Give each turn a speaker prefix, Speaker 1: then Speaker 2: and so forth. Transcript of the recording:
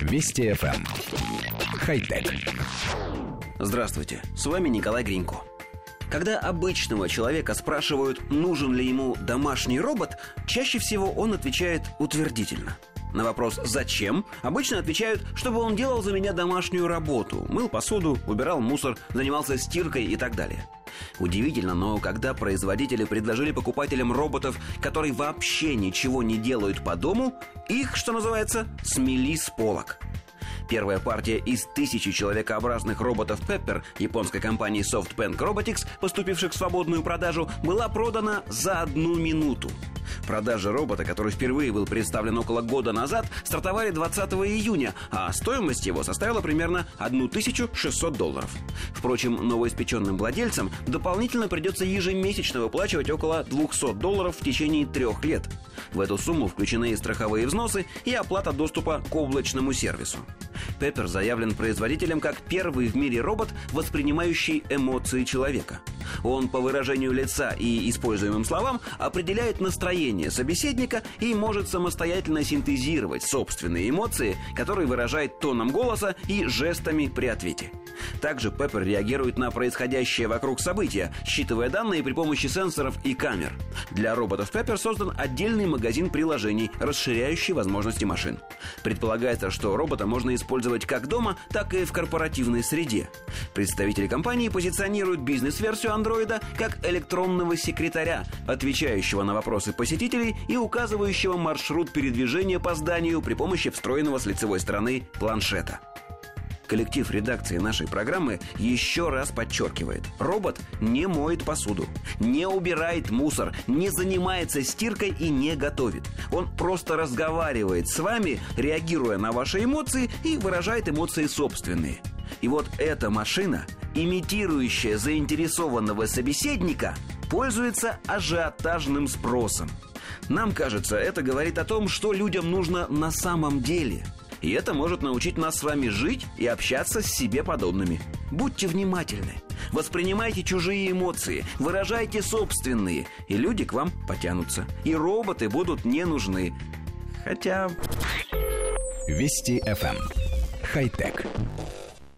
Speaker 1: Вести FM. Эм. Хай-тек.
Speaker 2: Здравствуйте, с вами Николай Гринько. Когда обычного человека спрашивают, нужен ли ему домашний робот, чаще всего он отвечает утвердительно. На вопрос «Зачем?» обычно отвечают, чтобы он делал за меня домашнюю работу, мыл посуду, убирал мусор, занимался стиркой и так далее – Удивительно, но когда производители предложили покупателям роботов, которые вообще ничего не делают по дому, их, что называется, смели с полок. Первая партия из тысячи человекообразных роботов Pepper японской компании SoftBank Robotics, поступивших в свободную продажу, была продана за одну минуту. Продажи робота, который впервые был представлен около года назад, стартовали 20 июня, а стоимость его составила примерно 1600 долларов. Впрочем, новоиспеченным владельцам дополнительно придется ежемесячно выплачивать около 200 долларов в течение трех лет. В эту сумму включены и страховые взносы, и оплата доступа к облачному сервису. Пеппер заявлен производителем как первый в мире робот, воспринимающий эмоции человека. Он по выражению лица и используемым словам определяет настроение собеседника и может самостоятельно синтезировать собственные эмоции, которые выражает тоном голоса и жестами при ответе. Также Пеппер реагирует на происходящее вокруг события, считывая данные при помощи сенсоров и камер. Для роботов Pepper создан отдельный магазин приложений, расширяющий возможности машин. Предполагается, что робота можно использовать как дома, так и в корпоративной среде. Представители компании позиционируют бизнес-версию андроида как электронного секретаря, отвечающего на вопросы посетителей и указывающего маршрут передвижения по зданию при помощи встроенного с лицевой стороны планшета. Коллектив редакции нашей программы еще раз подчеркивает. Робот не моет посуду, не убирает мусор, не занимается стиркой и не готовит. Он просто разговаривает с вами, реагируя на ваши эмоции и выражает эмоции собственные. И вот эта машина, имитирующая заинтересованного собеседника, пользуется ажиотажным спросом. Нам кажется, это говорит о том, что людям нужно на самом деле – и это может научить нас с вами жить и общаться с себе подобными. Будьте внимательны. Воспринимайте чужие эмоции, выражайте собственные, и люди к вам потянутся. И роботы будут не нужны. Хотя...
Speaker 1: Вести FM. Эм. Хай-тек.